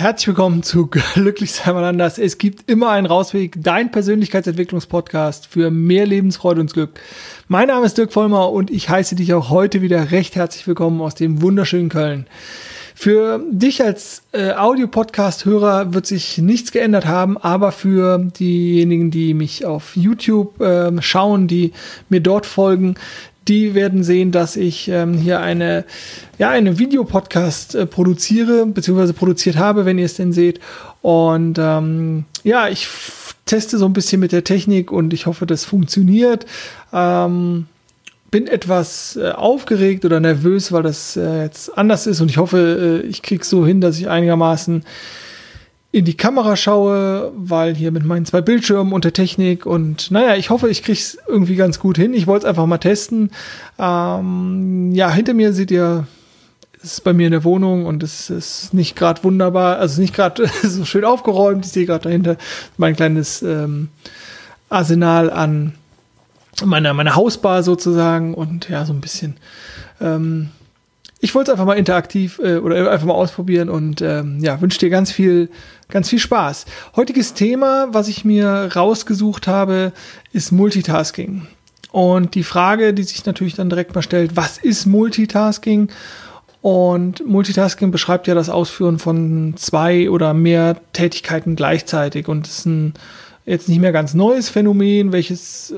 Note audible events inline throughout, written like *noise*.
Herzlich willkommen zu *laughs* Glücklich sein mal anders. Es gibt immer einen Rausweg, dein Persönlichkeitsentwicklungspodcast für mehr Lebensfreude und Glück. Mein Name ist Dirk Vollmer und ich heiße dich auch heute wieder recht herzlich willkommen aus dem wunderschönen Köln. Für dich als äh, Audio-Podcast-Hörer wird sich nichts geändert haben, aber für diejenigen, die mich auf YouTube äh, schauen, die mir dort folgen, die werden sehen, dass ich ähm, hier eine, ja, eine Videopodcast äh, produziere, beziehungsweise produziert habe, wenn ihr es denn seht. Und ähm, ja, ich teste so ein bisschen mit der Technik und ich hoffe, das funktioniert. Ähm, bin etwas äh, aufgeregt oder nervös, weil das äh, jetzt anders ist und ich hoffe, äh, ich krieg's so hin, dass ich einigermaßen in die Kamera schaue, weil hier mit meinen zwei Bildschirmen und der Technik und naja, ich hoffe, ich krieg's irgendwie ganz gut hin. Ich wollte es einfach mal testen. Ähm, ja, hinter mir seht ihr, es ist bei mir in der Wohnung und es ist nicht gerade wunderbar, also nicht gerade *laughs* so schön aufgeräumt. Ich sehe gerade dahinter mein kleines ähm, Arsenal an meiner, meiner Hausbar sozusagen und ja, so ein bisschen ähm, ich wollte es einfach mal interaktiv äh, oder einfach mal ausprobieren und ähm, ja, wünsche dir ganz viel, ganz viel Spaß. Heutiges Thema, was ich mir rausgesucht habe, ist Multitasking. Und die Frage, die sich natürlich dann direkt mal stellt, was ist Multitasking? Und Multitasking beschreibt ja das Ausführen von zwei oder mehr Tätigkeiten gleichzeitig und ist ein jetzt nicht mehr ganz neues Phänomen, welches äh,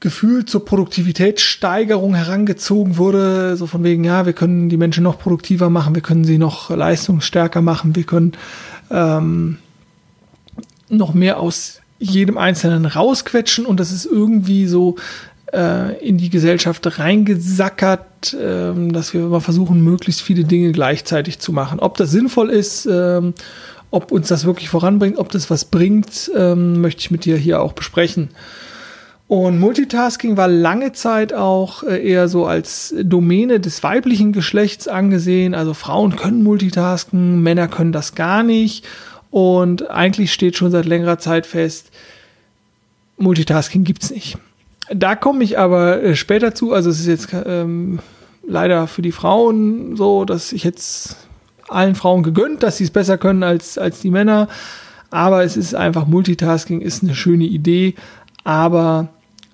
Gefühl zur Produktivitätssteigerung herangezogen wurde, so von wegen, ja, wir können die Menschen noch produktiver machen, wir können sie noch leistungsstärker machen, wir können ähm, noch mehr aus jedem Einzelnen rausquetschen und das ist irgendwie so äh, in die Gesellschaft reingesackert, äh, dass wir immer versuchen, möglichst viele Dinge gleichzeitig zu machen. Ob das sinnvoll ist, äh, ob uns das wirklich voranbringt, ob das was bringt, ähm, möchte ich mit dir hier auch besprechen. Und Multitasking war lange Zeit auch äh, eher so als Domäne des weiblichen Geschlechts angesehen. Also Frauen können Multitasken, Männer können das gar nicht. Und eigentlich steht schon seit längerer Zeit fest, Multitasking gibt's nicht. Da komme ich aber äh, später zu. Also es ist jetzt ähm, leider für die Frauen so, dass ich jetzt allen Frauen gegönnt, dass sie es besser können als, als die Männer. Aber es ist einfach, Multitasking ist eine schöne Idee. Aber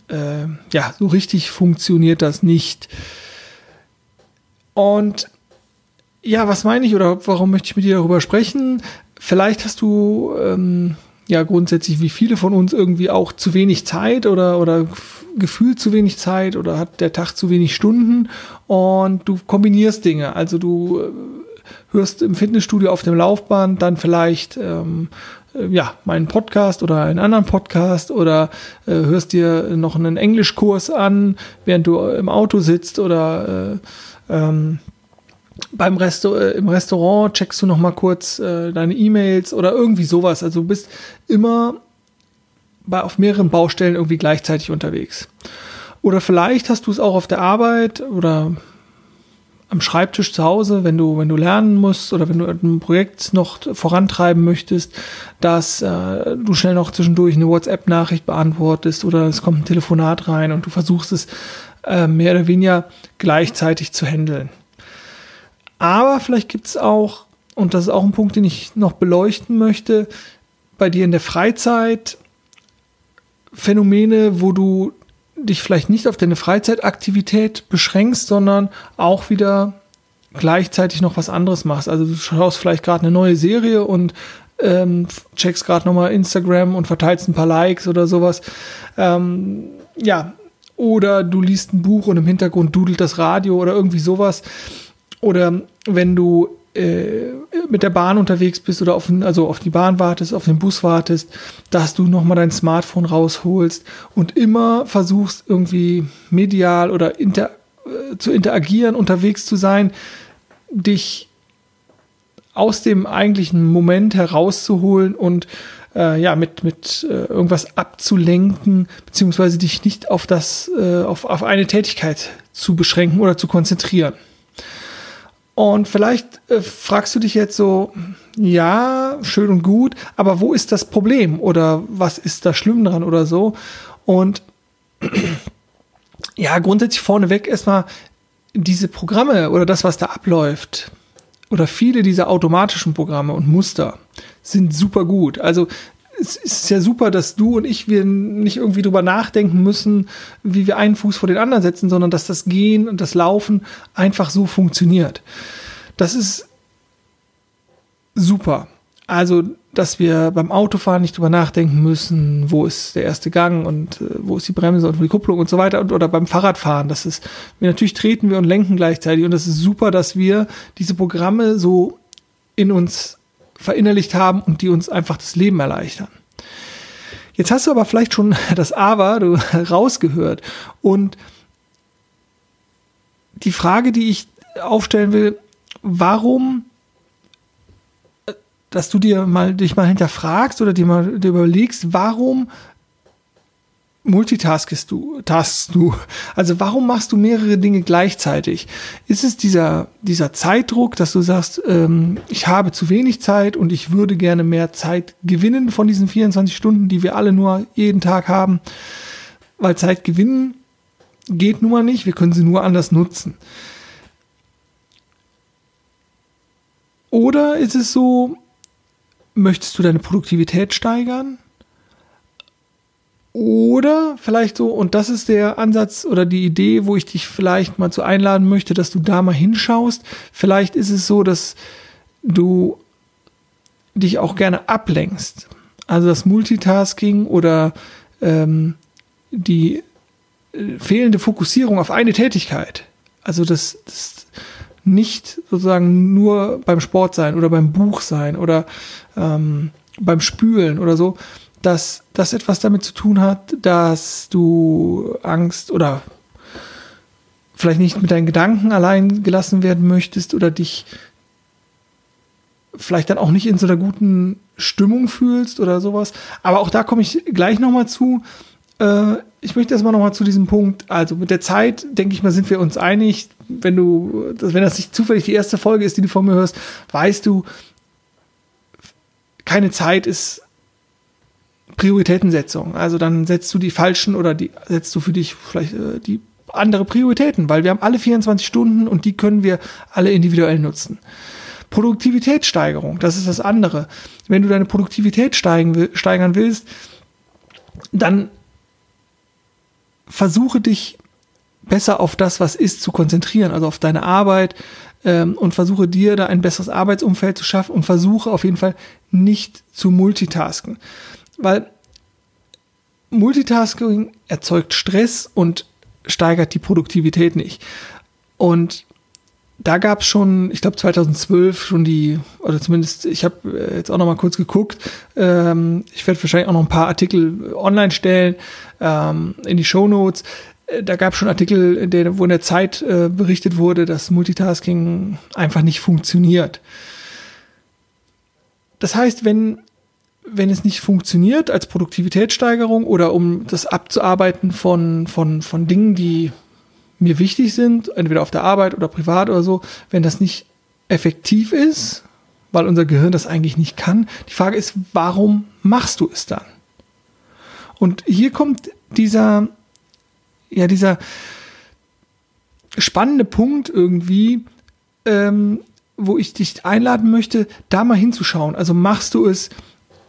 äh, ja, so richtig funktioniert das nicht. Und ja, was meine ich oder warum möchte ich mit dir darüber sprechen? Vielleicht hast du ähm, ja grundsätzlich wie viele von uns irgendwie auch zu wenig Zeit oder, oder gefühlt zu wenig Zeit oder hat der Tag zu wenig Stunden und du kombinierst Dinge. Also du äh, hörst im Fitnessstudio auf dem Laufband dann vielleicht ähm, äh, ja, meinen Podcast oder einen anderen Podcast oder äh, hörst dir noch einen Englischkurs an, während du im Auto sitzt oder äh, ähm, beim Resto äh, im Restaurant checkst du noch mal kurz äh, deine E-Mails oder irgendwie sowas. Also du bist immer bei, auf mehreren Baustellen irgendwie gleichzeitig unterwegs. Oder vielleicht hast du es auch auf der Arbeit oder am Schreibtisch zu Hause, wenn du, wenn du lernen musst oder wenn du ein Projekt noch vorantreiben möchtest, dass äh, du schnell noch zwischendurch eine WhatsApp-Nachricht beantwortest oder es kommt ein Telefonat rein und du versuchst es äh, mehr oder weniger gleichzeitig zu handeln. Aber vielleicht gibt es auch, und das ist auch ein Punkt, den ich noch beleuchten möchte, bei dir in der Freizeit Phänomene, wo du dich vielleicht nicht auf deine Freizeitaktivität beschränkst, sondern auch wieder gleichzeitig noch was anderes machst. Also du schaust vielleicht gerade eine neue Serie und ähm, checkst gerade nochmal Instagram und verteilst ein paar Likes oder sowas. Ähm, ja, oder du liest ein Buch und im Hintergrund dudelt das Radio oder irgendwie sowas. Oder wenn du mit der Bahn unterwegs bist oder auf, also auf die Bahn wartest, auf den Bus wartest, dass du nochmal dein Smartphone rausholst und immer versuchst irgendwie medial oder inter, äh, zu interagieren, unterwegs zu sein, dich aus dem eigentlichen Moment herauszuholen und äh, ja, mit, mit äh, irgendwas abzulenken, beziehungsweise dich nicht auf das, äh, auf, auf eine Tätigkeit zu beschränken oder zu konzentrieren. Und vielleicht äh, fragst du dich jetzt so, ja, schön und gut, aber wo ist das Problem oder was ist da schlimm dran oder so? Und *clears throat* ja, grundsätzlich vorneweg erstmal diese Programme oder das, was da abläuft oder viele dieser automatischen Programme und Muster sind super gut. Also es ist ja super, dass du und ich wir nicht irgendwie drüber nachdenken müssen, wie wir einen Fuß vor den anderen setzen, sondern dass das Gehen und das Laufen einfach so funktioniert. Das ist super. Also, dass wir beim Autofahren nicht drüber nachdenken müssen, wo ist der erste Gang und äh, wo ist die Bremse und die Kupplung und so weiter und oder beim Fahrradfahren. Das ist, wir natürlich treten wir und lenken gleichzeitig und das ist super, dass wir diese Programme so in uns verinnerlicht haben und die uns einfach das Leben erleichtern. Jetzt hast du aber vielleicht schon *laughs* das Aber du, *laughs* rausgehört und die Frage, die ich aufstellen will, warum dass du dir mal dich mal hinterfragst oder dir mal dir überlegst, warum multitaskest du, taskst du? Also warum machst du mehrere Dinge gleichzeitig? Ist es dieser, dieser Zeitdruck, dass du sagst, ähm, ich habe zu wenig Zeit und ich würde gerne mehr Zeit gewinnen von diesen 24 Stunden, die wir alle nur jeden Tag haben? Weil Zeit gewinnen geht nun mal nicht, wir können sie nur anders nutzen. Oder ist es so, möchtest du deine Produktivität steigern? Oder vielleicht so, und das ist der Ansatz oder die Idee, wo ich dich vielleicht mal zu einladen möchte, dass du da mal hinschaust. Vielleicht ist es so, dass du dich auch gerne ablenkst. Also das Multitasking oder ähm, die äh, fehlende Fokussierung auf eine Tätigkeit. Also das, das nicht sozusagen nur beim Sport sein oder beim Buch sein oder ähm, beim Spülen oder so, dass das etwas damit zu tun hat, dass du Angst oder vielleicht nicht mit deinen Gedanken allein gelassen werden möchtest oder dich vielleicht dann auch nicht in so einer guten Stimmung fühlst oder sowas. Aber auch da komme ich gleich nochmal zu. Äh, ich möchte erstmal nochmal zu diesem Punkt. Also mit der Zeit, denke ich mal, sind wir uns einig. Wenn du, wenn das nicht zufällig die erste Folge ist, die du von mir hörst, weißt du, keine Zeit ist Prioritätensetzung. Also dann setzt du die falschen oder die setzt du für dich vielleicht äh, die andere Prioritäten, weil wir haben alle 24 Stunden und die können wir alle individuell nutzen. Produktivitätssteigerung, das ist das andere. Wenn du deine Produktivität steigen, steigern willst, dann versuche dich besser auf das, was ist, zu konzentrieren, also auf deine Arbeit ähm, und versuche dir da ein besseres Arbeitsumfeld zu schaffen und versuche auf jeden Fall nicht zu multitasken. Weil Multitasking erzeugt Stress und steigert die Produktivität nicht. Und da gab es schon, ich glaube 2012 schon die, oder zumindest, ich habe äh, jetzt auch noch mal kurz geguckt, ähm, ich werde wahrscheinlich auch noch ein paar Artikel online stellen ähm, in die Show Notes. Äh, da gab es schon Artikel, in der, wo in der Zeit äh, berichtet wurde, dass Multitasking einfach nicht funktioniert. Das heißt, wenn, wenn es nicht funktioniert als Produktivitätssteigerung oder um das abzuarbeiten von, von, von Dingen, die mir wichtig sind, entweder auf der Arbeit oder privat oder so, wenn das nicht effektiv ist, weil unser Gehirn das eigentlich nicht kann, die Frage ist, warum machst du es dann? Und hier kommt dieser, ja, dieser spannende Punkt irgendwie, ähm, wo ich dich einladen möchte, da mal hinzuschauen. Also machst du es,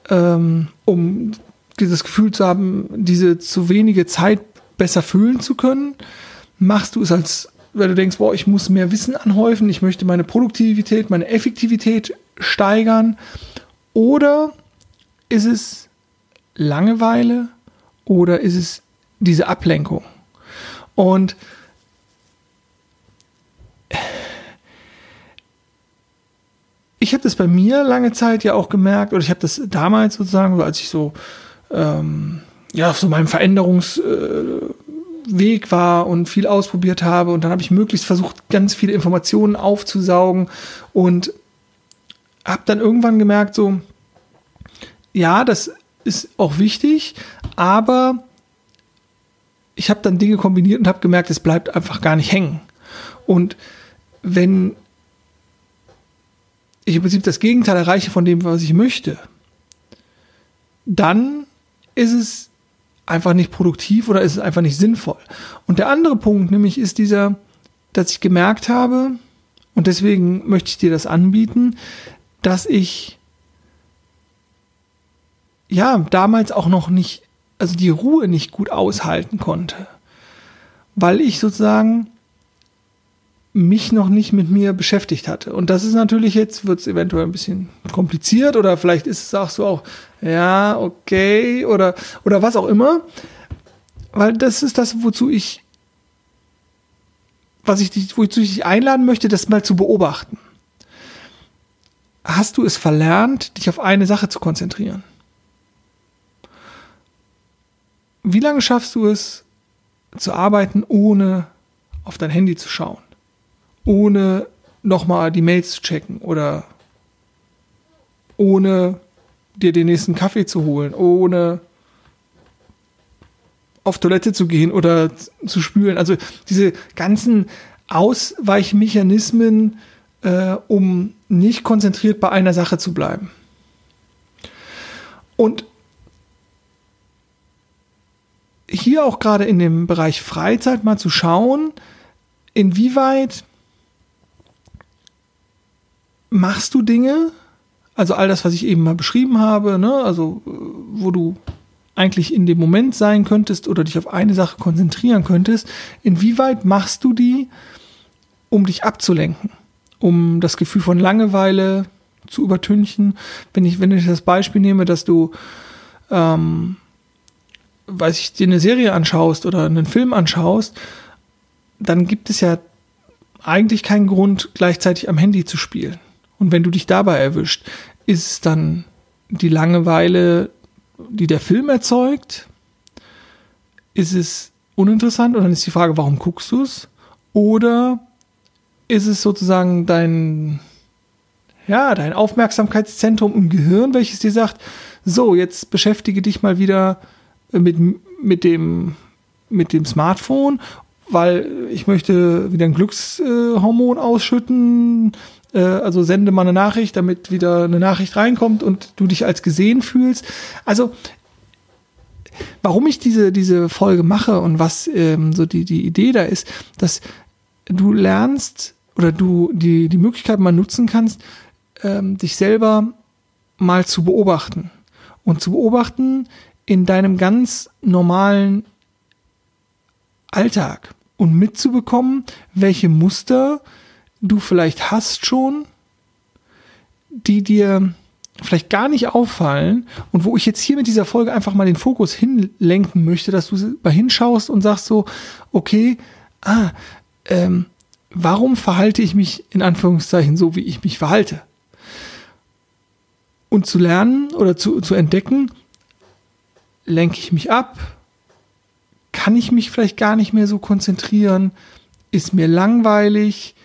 ähm, um dieses Gefühl zu haben, diese zu wenige Zeit besser fühlen zu können? Machst du es als, weil du denkst, boah, ich muss mehr Wissen anhäufen, ich möchte meine Produktivität, meine Effektivität steigern? Oder ist es Langeweile oder ist es diese Ablenkung? Und ich habe das bei mir lange Zeit ja auch gemerkt, oder ich habe das damals sozusagen, als ich so ähm, ja auf so meinem Veränderungsweg äh, war und viel ausprobiert habe und dann habe ich möglichst versucht, ganz viele Informationen aufzusaugen und habe dann irgendwann gemerkt, so ja, das ist auch wichtig, aber ich habe dann Dinge kombiniert und habe gemerkt, es bleibt einfach gar nicht hängen. Und wenn ich im Prinzip das Gegenteil erreiche von dem, was ich möchte, dann ist es einfach nicht produktiv oder ist es einfach nicht sinnvoll. Und der andere Punkt nämlich ist dieser, dass ich gemerkt habe, Und deswegen möchte ich dir das anbieten, dass ich ja damals auch noch nicht, also die Ruhe nicht gut aushalten konnte, weil ich sozusagen mich noch nicht mit mir beschäftigt hatte. Und das ist natürlich jetzt, wird es eventuell ein bisschen kompliziert oder vielleicht ist es auch so auch, ja, okay, oder, oder was auch immer. Weil das ist das, wozu ich, was ich dich, wozu ich dich einladen möchte, das mal zu beobachten. Hast du es verlernt, dich auf eine Sache zu konzentrieren? Wie lange schaffst du es zu arbeiten, ohne auf dein Handy zu schauen? Ohne nochmal die Mails zu checken oder ohne dir den nächsten Kaffee zu holen, ohne auf Toilette zu gehen oder zu spülen. Also diese ganzen Ausweichmechanismen, äh, um nicht konzentriert bei einer Sache zu bleiben. Und hier auch gerade in dem Bereich Freizeit mal zu schauen, inwieweit machst du Dinge, also all das, was ich eben mal beschrieben habe, ne, also äh, wo du eigentlich in dem Moment sein könntest oder dich auf eine Sache konzentrieren könntest, inwieweit machst du die, um dich abzulenken, um das Gefühl von Langeweile zu übertünchen? Wenn ich, wenn ich das Beispiel nehme, dass du, ähm, weiß ich, dir eine Serie anschaust oder einen Film anschaust, dann gibt es ja eigentlich keinen Grund, gleichzeitig am Handy zu spielen. Und wenn du dich dabei erwischt, ist es dann die Langeweile, die der Film erzeugt? Ist es uninteressant? Und dann ist die Frage, warum guckst du es? Oder ist es sozusagen dein, ja, dein Aufmerksamkeitszentrum im Gehirn, welches dir sagt, so, jetzt beschäftige dich mal wieder mit, mit dem, mit dem Smartphone, weil ich möchte wieder ein Glückshormon ausschütten, äh, also sende mal eine Nachricht, damit wieder eine Nachricht reinkommt und du dich als gesehen fühlst. Also warum ich diese, diese Folge mache und was ähm, so die, die Idee da ist, dass du lernst oder du die, die Möglichkeit mal nutzen kannst, ähm, dich selber mal zu beobachten. Und zu beobachten in deinem ganz normalen Alltag und mitzubekommen, welche Muster du vielleicht hast schon, die dir vielleicht gar nicht auffallen und wo ich jetzt hier mit dieser Folge einfach mal den Fokus hinlenken möchte, dass du mal hinschaust und sagst so, okay, ah, ähm, warum verhalte ich mich in Anführungszeichen so, wie ich mich verhalte? Und zu lernen oder zu, zu entdecken, lenke ich mich ab? Kann ich mich vielleicht gar nicht mehr so konzentrieren? Ist mir langweilig?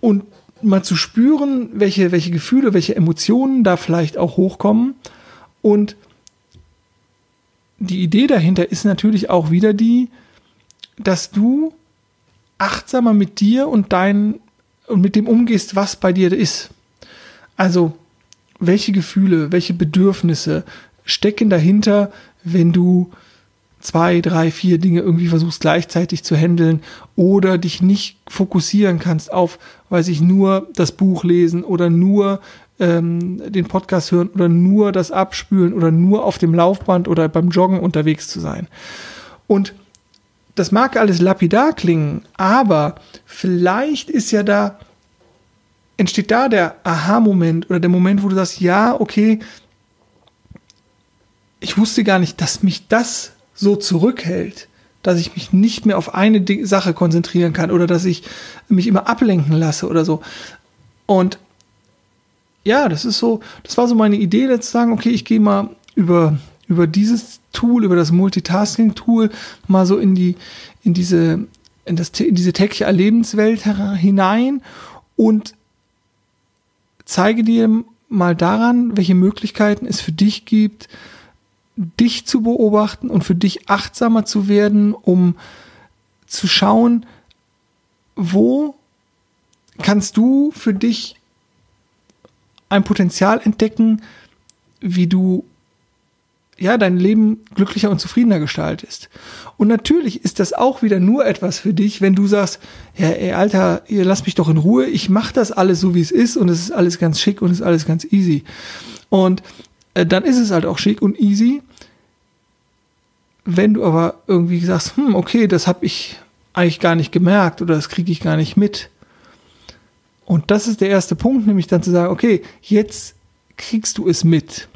Und mal zu spüren, welche, welche Gefühle, welche Emotionen da vielleicht auch hochkommen. Und die Idee dahinter ist natürlich auch wieder die, dass du achtsamer mit dir und dein und mit dem umgehst, was bei dir ist. Also, welche Gefühle, welche Bedürfnisse stecken dahinter, wenn du zwei, drei, vier Dinge irgendwie versuchst gleichzeitig zu handeln oder dich nicht fokussieren kannst auf, weiß ich, nur das Buch lesen oder nur ähm, den Podcast hören oder nur das Abspülen oder nur auf dem Laufband oder beim Joggen unterwegs zu sein. Und das mag alles lapidar klingen, aber vielleicht ist ja da, entsteht da der Aha-Moment oder der Moment, wo du sagst, ja, okay, ich wusste gar nicht, dass mich das so zurückhält, dass ich mich nicht mehr auf eine Sache konzentrieren kann oder dass ich mich immer ablenken lasse oder so. Und ja, das ist so, das war so meine Idee, jetzt zu sagen, okay, ich gehe mal über, über dieses Tool, über das Multitasking-Tool mal so in die, in diese, in das, in diese tägliche Erlebenswelt hinein und zeige dir mal daran, welche Möglichkeiten es für dich gibt, dich zu beobachten und für dich achtsamer zu werden, um zu schauen, wo kannst du für dich ein Potenzial entdecken, wie du ja, dein Leben glücklicher und zufriedener gestaltest. Und natürlich ist das auch wieder nur etwas für dich, wenn du sagst, ja, ey, Alter, ihr lasst mich doch in Ruhe, ich mache das alles so, wie es ist und es ist alles ganz schick und es ist alles ganz easy. Und dann ist es halt auch schick und easy. Wenn du aber irgendwie sagst, hm, okay, das habe ich eigentlich gar nicht gemerkt oder das kriege ich gar nicht mit. Und das ist der erste Punkt, nämlich dann zu sagen, okay, jetzt kriegst du es mit.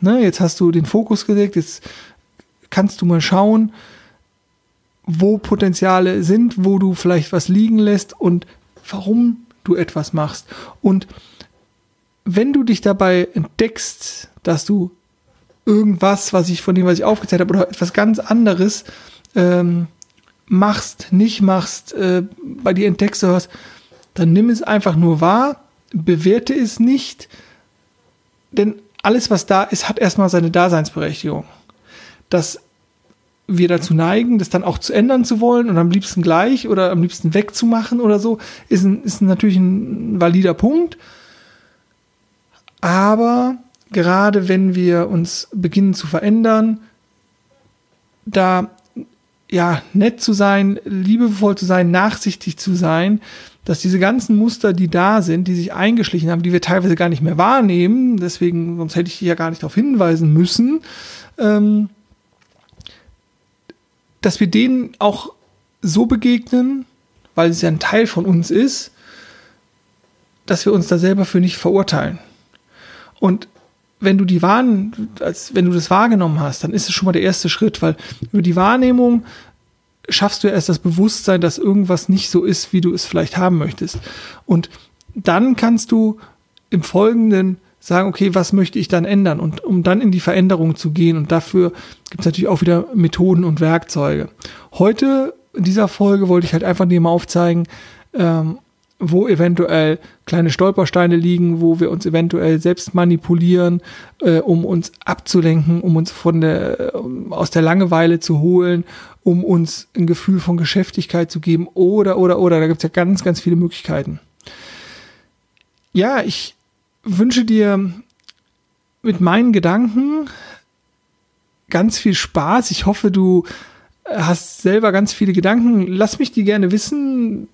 Ne, jetzt hast du den Fokus gelegt, jetzt kannst du mal schauen, wo Potenziale sind, wo du vielleicht was liegen lässt und warum du etwas machst. Und wenn du dich dabei entdeckst, dass du irgendwas, was ich von dem, was ich aufgezählt habe, oder etwas ganz anderes ähm, machst, nicht machst, äh, bei dir entdeckst du was, dann nimm es einfach nur wahr, bewerte es nicht, denn alles, was da ist, hat erstmal seine Daseinsberechtigung. Dass wir dazu neigen, das dann auch zu ändern zu wollen und am liebsten gleich oder am liebsten wegzumachen oder so, ist, ein, ist natürlich ein valider Punkt. Aber gerade wenn wir uns beginnen zu verändern, da ja nett zu sein, liebevoll zu sein, nachsichtig zu sein, dass diese ganzen Muster, die da sind, die sich eingeschlichen haben, die wir teilweise gar nicht mehr wahrnehmen, deswegen, sonst hätte ich ja gar nicht darauf hinweisen müssen, ähm, dass wir denen auch so begegnen, weil es ja ein Teil von uns ist, dass wir uns da selber für nicht verurteilen. Und wenn du die Warn, als wenn du das wahrgenommen hast, dann ist es schon mal der erste Schritt, weil über die Wahrnehmung schaffst du erst das Bewusstsein, dass irgendwas nicht so ist, wie du es vielleicht haben möchtest. Und dann kannst du im Folgenden sagen, okay, was möchte ich dann ändern? Und um dann in die Veränderung zu gehen. Und dafür gibt es natürlich auch wieder Methoden und Werkzeuge. Heute in dieser Folge wollte ich halt einfach dir mal aufzeigen, ähm, wo eventuell kleine Stolpersteine liegen, wo wir uns eventuell selbst manipulieren, äh, um uns abzulenken, um uns von der, um, aus der Langeweile zu holen, um uns ein Gefühl von Geschäftigkeit zu geben oder, oder, oder. Da gibt es ja ganz, ganz viele Möglichkeiten. Ja, ich wünsche dir mit meinen Gedanken ganz viel Spaß. Ich hoffe, du hast selber ganz viele Gedanken. Lass mich die gerne wissen.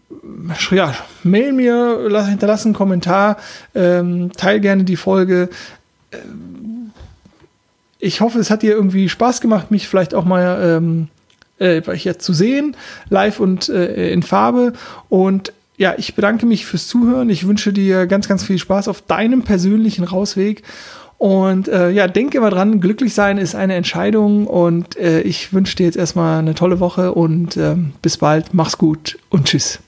Ja, mail mir, lass, hinterlass einen Kommentar, ähm, teil gerne die Folge. Ähm, ich hoffe, es hat dir irgendwie Spaß gemacht, mich vielleicht auch mal ähm, äh, jetzt zu sehen, live und äh, in Farbe. Und ja, ich bedanke mich fürs Zuhören. Ich wünsche dir ganz, ganz viel Spaß auf deinem persönlichen Rausweg. Und äh, ja, denke immer dran, glücklich sein ist eine Entscheidung und äh, ich wünsche dir jetzt erstmal eine tolle Woche und äh, bis bald, mach's gut und tschüss.